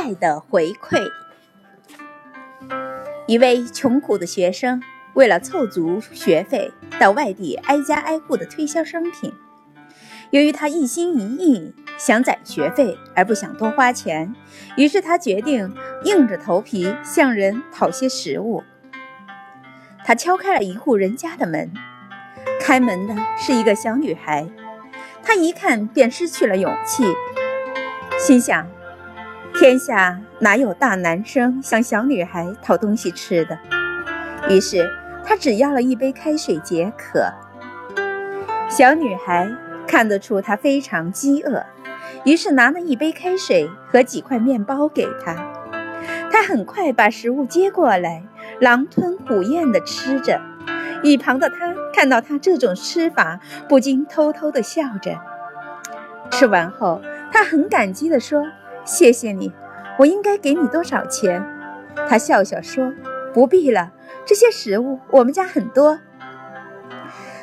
爱的回馈。一位穷苦的学生为了凑足学费，到外地挨家挨户的推销商品。由于他一心一意想攒学费，而不想多花钱，于是他决定硬着头皮向人讨些食物。他敲开了一户人家的门，开门的是一个小女孩。他一看便失去了勇气，心想：天下哪有大男生向小女孩讨东西吃的？于是他只要了一杯开水解渴。小女孩。看得出他非常饥饿，于是拿了一杯开水和几块面包给他。他很快把食物接过来，狼吞虎咽地吃着。一旁的他看到他这种吃法，不禁偷偷地笑着。吃完后，他很感激地说：“谢谢你，我应该给你多少钱？”他笑笑说：“不必了，这些食物我们家很多。”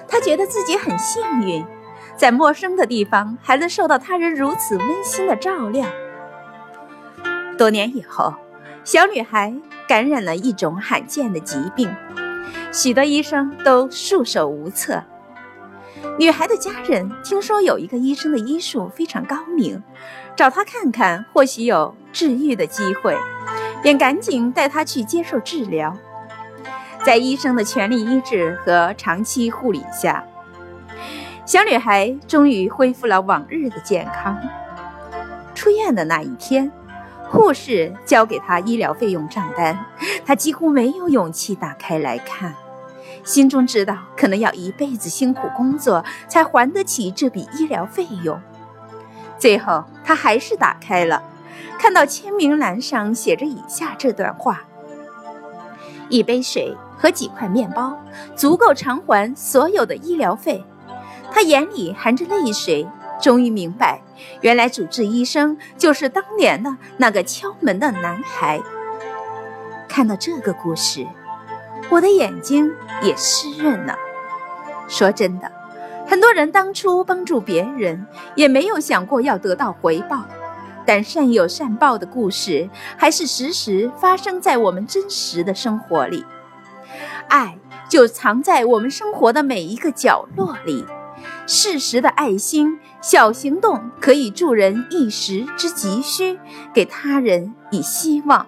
他觉得自己很幸运。在陌生的地方还能受到他人如此温馨的照料。多年以后，小女孩感染了一种罕见的疾病，许多医生都束手无策。女孩的家人听说有一个医生的医术非常高明，找他看看或许有治愈的机会，便赶紧带她去接受治疗。在医生的全力医治和长期护理下。小女孩终于恢复了往日的健康。出院的那一天，护士交给她医疗费用账单，她几乎没有勇气打开来看，心中知道可能要一辈子辛苦工作才还得起这笔医疗费用。最后，他还是打开了，看到签名栏上写着以下这段话：“一杯水和几块面包，足够偿还所有的医疗费。”他眼里含着泪水，终于明白，原来主治医生就是当年的那个敲门的男孩。看到这个故事，我的眼睛也湿润了。说真的，很多人当初帮助别人，也没有想过要得到回报，但善有善报的故事，还是时时发生在我们真实的生活里。爱就藏在我们生活的每一个角落里。适时的爱心，小行动可以助人一时之急需，给他人以希望。